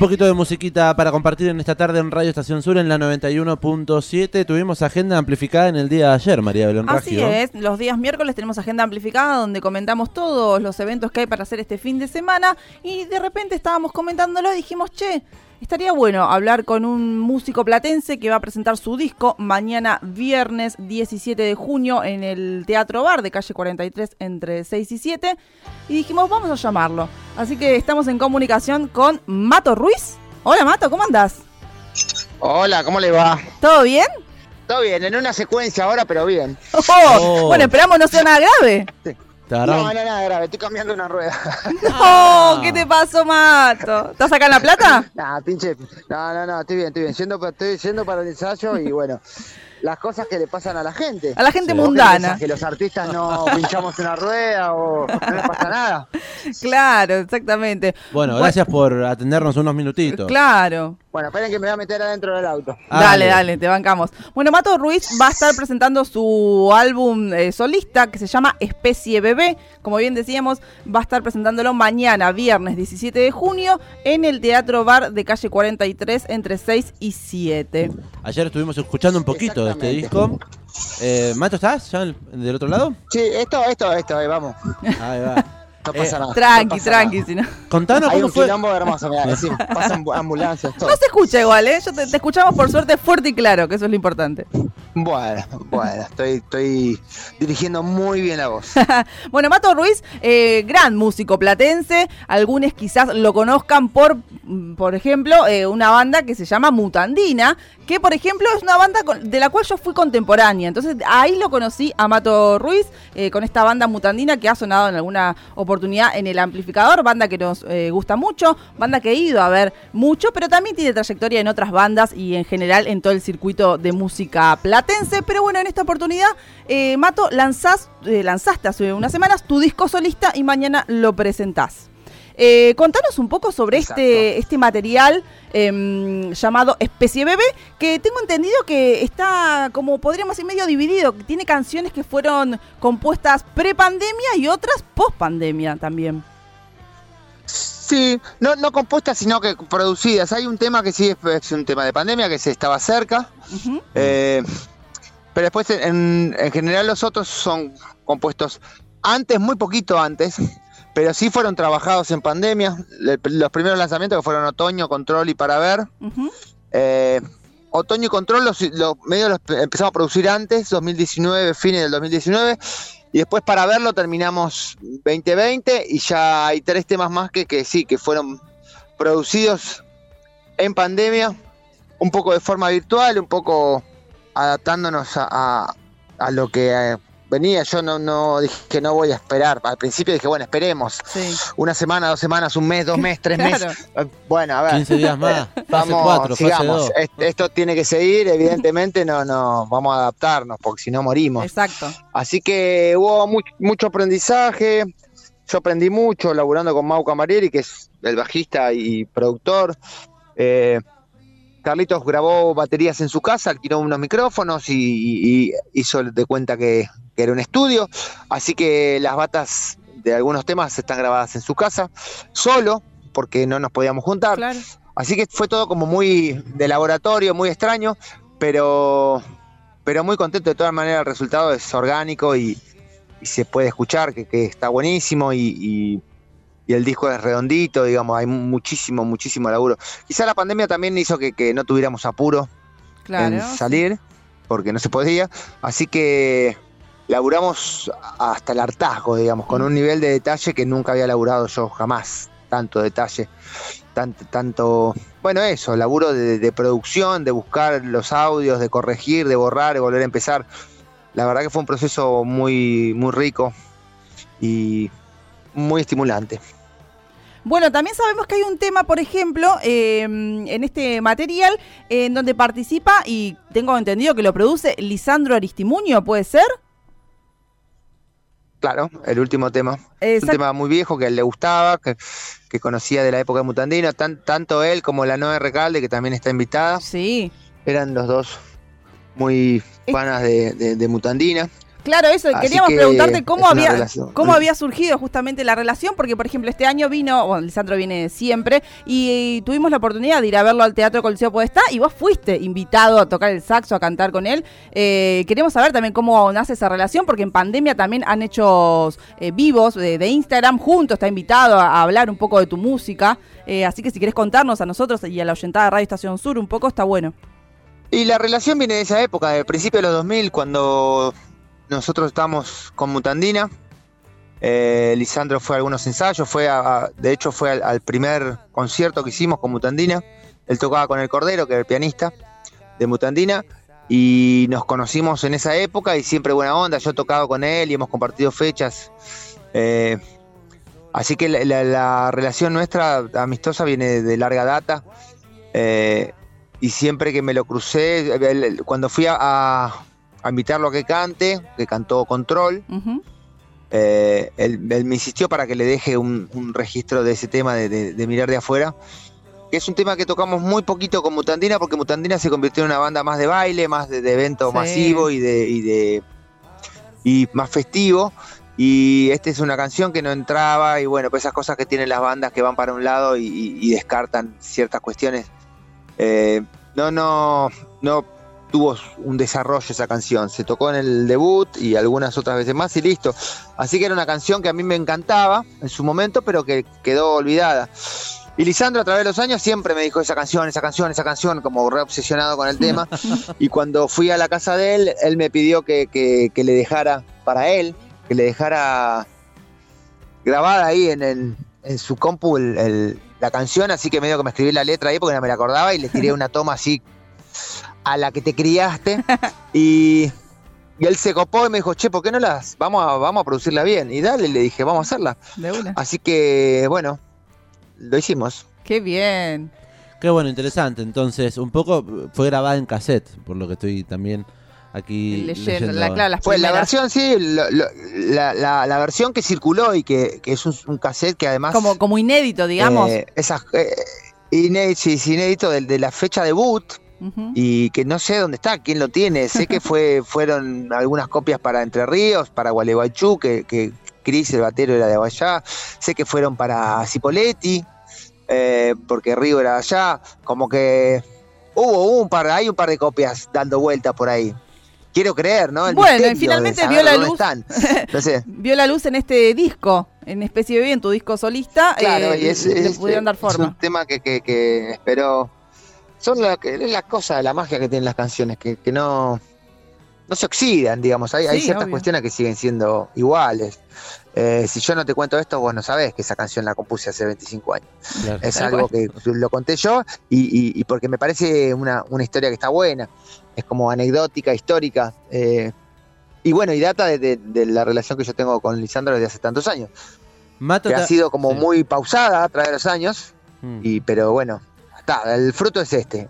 poquito de musiquita para compartir en esta tarde en Radio Estación Sur en la 91.7. Tuvimos agenda amplificada en el día de ayer, María Belén Así Raggio. es, los días miércoles tenemos agenda amplificada donde comentamos todos los eventos que hay para hacer este fin de semana y de repente estábamos comentándolo y dijimos, che, estaría bueno hablar con un músico platense que va a presentar su disco mañana viernes 17 de junio en el Teatro Bar de calle 43 entre 6 y 7 y dijimos, vamos a llamarlo. Así que estamos en comunicación con Mato Ruiz. Hola Mato, ¿cómo andás? Hola, ¿cómo le va? ¿Todo bien? Todo bien, en una secuencia ahora, pero bien. Oh, Oh. Bueno, esperamos no sea nada grave. Te No, agarraron- no, nada grave, estoy cambiando una rueda. No, ¿qué te pasó, Mato? ¿Estás acá en La Plata? Nah, pinche. No, no, no, estoy bien, estoy bien. Yendo, estoy yendo para el ensayo y bueno, las cosas que le pasan a la gente. A la gente Sí. ¿Vos qué mundana. Que los artistas no pinchamos una rueda o no le pasa nada. Claro, exactamente. Bueno, gracias por atendernos unos minutitos. Claro. Bueno, esperen que me voy a meter adentro del auto. Ah, dale, dale. dale, te bancamos. Bueno, Mato Ruiz va a estar presentando su álbum eh, solista que se llama Especie Bebé. Como bien decíamos, va a estar presentándolo mañana, viernes 17 de junio, en el Teatro Bar de calle 43 entre 6 y 7. Ayer estuvimos escuchando un poquito de este disco. Eh, Mato, ¿estás ya del otro lado? Sí, esto, esto, esto, ahí vamos. Ahí va. No pasa Eh, nada. no Tranqui, pasa tranqui, si no. Contanos Hay cómo un fue. quilombo hermoso, mirá, pasan ambulancias, todo. No se escucha igual, ¿eh? Yo te, te escuchamos por suerte fuerte y claro, que eso es lo importante. Bueno, bueno, estoy, estoy dirigiendo muy bien la voz. Bueno, Mato Ruiz, eh, gran músico platense. Algunos quizás lo conozcan por, por ejemplo, eh, una banda que se llama Mutandina, que por ejemplo es una banda con- de la cual yo fui contemporánea. Entonces ahí lo conocí a Mato Ruiz eh, con esta banda Mutandina que ha sonado en alguna oportunidad en el amplificador, banda que nos eh, gusta mucho, banda que he ido a ver mucho, pero también tiene trayectoria en otras bandas y en general en todo el circuito de música platense. Pero bueno, en esta oportunidad, eh, Mato, lanzás, eh, lanzaste hace unas semanas tu disco solista y mañana lo presentás. Eh, contanos un poco sobre este, este material em, llamado Especie Bebé, que tengo entendido que está, como podríamos decir, medio dividido, tiene canciones que fueron compuestas pre-pandemia y otras post-pandemia también. Sí, no, no compuestas, sino que producidas. Hay un tema que sí es, es un tema de pandemia, que se estaba cerca. Eh, pero después, en, en general, los otros son compuestos antes, muy poquito antes. Pero sí fueron trabajados en pandemia. Le- Los primeros lanzamientos que fueron Otoño, Control y Para Ver. Eh, Otoño y Control los, los medios los empezamos a producir antes, 2019, fines del 2019, y después para verlo terminamos 2020 y ya hay tres temas más que, que sí, que fueron producidos en pandemia, un poco de forma virtual, un poco adaptándonos a, a- a lo que eh, venía. Yo no, no dije que no voy a esperar. Al principio dije, bueno, esperemos. Sí. Una semana, dos semanas, un mes, dos meses, tres Claro. meses. Eh, Bueno, a ver. 15 días más. Fase Vamos, 4, fase sigamos. 2. Es- Esto tiene que seguir, evidentemente no, no, vamos a adaptarnos, porque si no morimos. Exacto. Así que hubo mu- mucho aprendizaje, yo aprendí mucho laburando con Mau Camarieri, que es el bajista y productor. Eh, Carlitos grabó baterías en su casa, alquiló unos micrófonos y, y- y hizo de cuenta que, que era un estudio. Así que las batas de algunos temas están grabadas en su casa, solo, porque no nos podíamos juntar. Claro. Así que fue todo como muy de laboratorio, muy extraño, pero, pero muy contento. De todas maneras, el resultado es orgánico y, y se puede escuchar, que, que está buenísimo y, y- y el disco es redondito, digamos, hay muchísimo, muchísimo laburo. Quizá la pandemia también hizo que, que no tuviéramos apuro Claro. en salir, porque no se podía. Así que laburamos hasta el hartazgo, digamos, con un nivel de detalle que nunca había laburado yo jamás. Tanto detalle, tanto, tanto bueno, eso, laburo de, producción, de buscar los audios, de corregir, de borrar, de volver a empezar. La verdad que fue un proceso muy, muy rico y muy estimulante. Bueno, también sabemos que hay un tema, por ejemplo, eh, en este material, en donde participa y tengo entendido que lo produce Lisandro Aristimuño, ¿puede ser? Claro, el último tema. Exact- Un tema muy viejo que a él le gustaba, que, que conocía de la época de Mutandino. Tan- tanto él como la Noe Recalde, que también está invitada, Sí. eran los dos muy panas de, de- de Mutandina. Claro, eso, Así queríamos que preguntarte cómo había relación. cómo había surgido justamente la relación, porque por ejemplo este año vino, bueno, Lisandro viene siempre, y, tuvimos la oportunidad de ir a verlo al Teatro Coliseo Podestá, y vos fuiste invitado a tocar el saxo, a cantar con él. Eh, queremos saber también cómo nace esa relación, porque en pandemia también han hecho eh, vivos de, de Instagram juntos, está invitado a, a hablar un poco de tu música, Eh, así que si querés contarnos a nosotros y a la oyentada de Radio Estación Sur un poco, está bueno. Y la relación viene de esa época, del principio de los 2000, cuando nosotros estábamos con Mutandina. Eh, Lisandro fue a algunos ensayos, fue de hecho fue al, primer concierto que hicimos con Mutandina. Él tocaba con el Cordero, que era el pianista de Mutandina, y nos conocimos en esa época y siempre buena onda. Yo he tocado con él y hemos compartido fechas. Eh, así que la, la- la relación nuestra amistosa viene de larga data. Eh, y siempre que me lo crucé, cuando fui a- a invitarlo a que cante, que cantó Control, eh, él, él me insistió para que le deje un, un registro de ese tema de, de- de mirar de afuera, que es un tema que tocamos muy poquito con Mutandina, porque Mutandina se convirtió en una banda más de baile, más de, de evento Sí. masivo y de, y de y más festivo. Y esta es una canción que no entraba, y bueno, pues esas cosas que tienen las bandas que van para un lado y descartan ciertas cuestiones. Eh, no, no, no tuvo un desarrollo esa canción. Se tocó en el debut y algunas otras veces más y listo. Así que era una canción que a mí me encantaba en su momento, pero que quedó olvidada. Y Lisandro a través de los años siempre me dijo esa canción, esa canción, esa canción, como re obsesionado con el tema. y cuando fui a la casa de él, él me pidió que, que- que le dejara para él, que le dejara grabada ahí en, el- en su compu el- el- la canción, así que medio que me escribí la letra ahí porque no me la acordaba y le tiré una toma así a la que te criaste. Y, y él se copó y me dijo, che, ¿por qué no las vamos a, vamos a producirla bien? Y dale, le dije, vamos a hacerla. De una. Así que, bueno, lo hicimos. Qué bien. Qué bueno, interesante. Entonces, un poco fue grabada en cassette, por lo que estoy también aquí Leyendo, leyendo. la, claro, las Pues la versión, sí, lo- lo- la, la- la versión que circuló y que, que es un, un cassette que además... como, como inédito, digamos. eh, esas, eh, inédito, sí, inédito de, de la fecha debut Y que no sé dónde está, quién lo tiene. Sé que fue fueron algunas copias para Entre Ríos, para Gualeguaychú, que, que Cris, el batero, era de allá. Sé que fueron para Cipoletti, eh, porque Río era de allá. Como que hubo un par, hay un par de copias dando vuelta por ahí. Quiero creer, ¿no? El Bueno, y finalmente vio la luz. están. No sé. Vio la luz en este disco, en Especie de Bien, tu disco solista. Claro, eh, y es, le es- pudieron dar es forma. un tema que, que, que espero. Son la, que- es la cosa, la magia que tienen las canciones, que, que no, no se oxidan, digamos. Hay, ciertas obvio. cuestiones que siguen siendo iguales. Eh, si yo no te cuento esto, vos no sabés que esa canción la compuse hace 25 años. Claro. Es algo que lo conté yo y, y- y porque me parece una, una historia que está buena. Es como anecdótica, histórica. eh, y bueno, y data de, de- de la relación que yo tengo con Lisandro desde hace tantos años. Mato Que ha sido como sí. muy pausada a través de los años. Mm. Y, pero bueno, está, el fruto es este.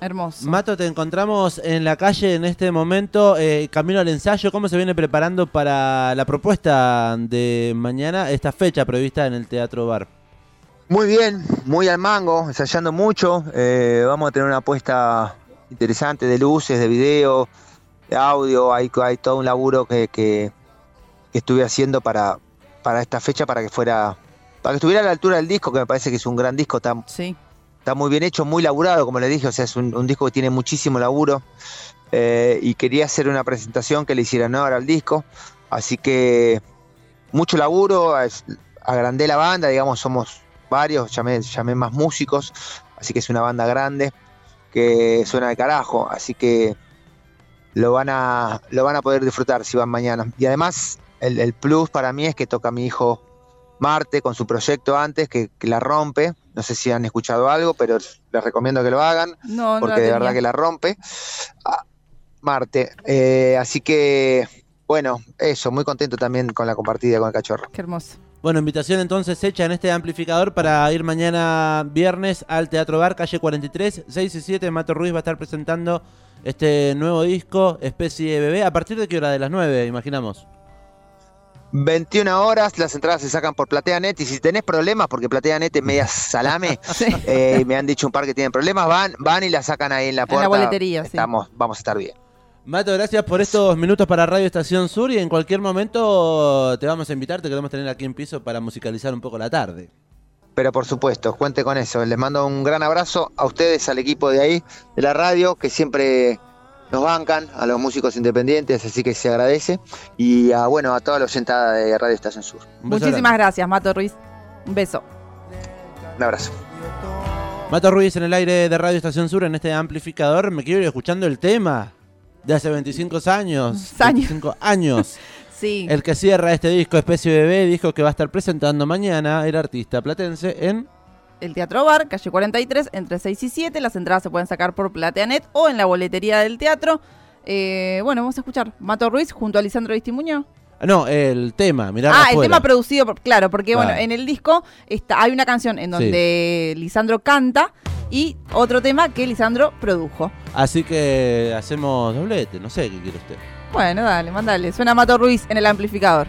Hermoso. Mato, te encontramos en la calle en este momento, eh, camino al ensayo. ¿Cómo se viene preparando para la propuesta de mañana, esta fecha prevista en el Teatro Bar? Muy bien, muy al mango, ensayando mucho. eh, vamos a tener una apuesta interesante de luces, de video, de audio. Hay, hay todo un laburo que, que- que estuve haciendo para, para esta fecha, para que fuera, para que estuviera a la altura del disco, que me parece que es un gran disco, está, Sí. Está muy bien hecho, muy laburado, como le dije, o sea, es un, disco que tiene muchísimo laburo. eh, y quería hacer una presentación que le hiciera honor al disco. Así que mucho laburo, agrandé la banda, digamos, somos varios, llamé, llamé más músicos, así que es una banda grande que suena de carajo, así que lo van a, lo van a poder disfrutar si van mañana. Y además, el, el plus para mí es que toca mi hijo Marte con su proyecto antes, que, que la rompe. No sé si han escuchado algo, pero les recomiendo que lo hagan No, no porque de tenía. verdad que la rompe. Ah, Marte. Eh, así que, bueno, eso, muy contento también con la compartida con el cachorro. Qué hermoso. Bueno, invitación entonces hecha en este amplificador para ir mañana viernes al Teatro Bar, calle 43, 6 y 7. Mato Ruiz va a estar presentando este nuevo disco, Especie de Bebé. ¿A partir de qué hora? De las 9, imaginamos. 21 horas, las entradas se sacan por PlateaNet y si tenés problemas, porque PlateaNet es media salame, Sí. eh, y me han dicho un par que tienen problemas, van, van y la sacan ahí en la En la puerta. boletería, sí. Estamos, vamos a estar bien. Mato, gracias por estos minutos para Radio Estación Sur y en cualquier momento te vamos a invitar, te queremos tener aquí en piso para musicalizar un poco la tarde. Pero por supuesto, cuente con eso. Les mando un gran abrazo a ustedes, al equipo de ahí, de la radio, que siempre nos bancan, a los músicos independientes, así que se agradece. Y a, bueno, a toda la oyentada de Radio Estación Sur. Muchísimas gracias, Mato Ruiz. Un beso. Un abrazo. Mato Ruiz en el aire de Radio Estación Sur en este amplificador. Me quiero ir escuchando el tema de hace 25 años. Años. 25 años. Sí. El que cierra este disco, Especie Bebé, dijo que va a estar presentando mañana el artista platense en. El Teatro Bar, calle 43, entre 6 y 7. Las entradas se pueden sacar por Plateanet o en la boletería del teatro. Eh, bueno, vamos a escuchar Mato Ruiz junto a Lisandro Vistimuño. Ah, No, el tema, mirá. Ah, el tema producido, por, claro, porque Claro. bueno, en el disco está, hay una canción en donde Lisandro canta y otro tema que Lisandro produjo. Así que hacemos doblete, no sé qué quiere usted. Bueno, dale, mandale. Suena Mato Ruiz en el amplificador.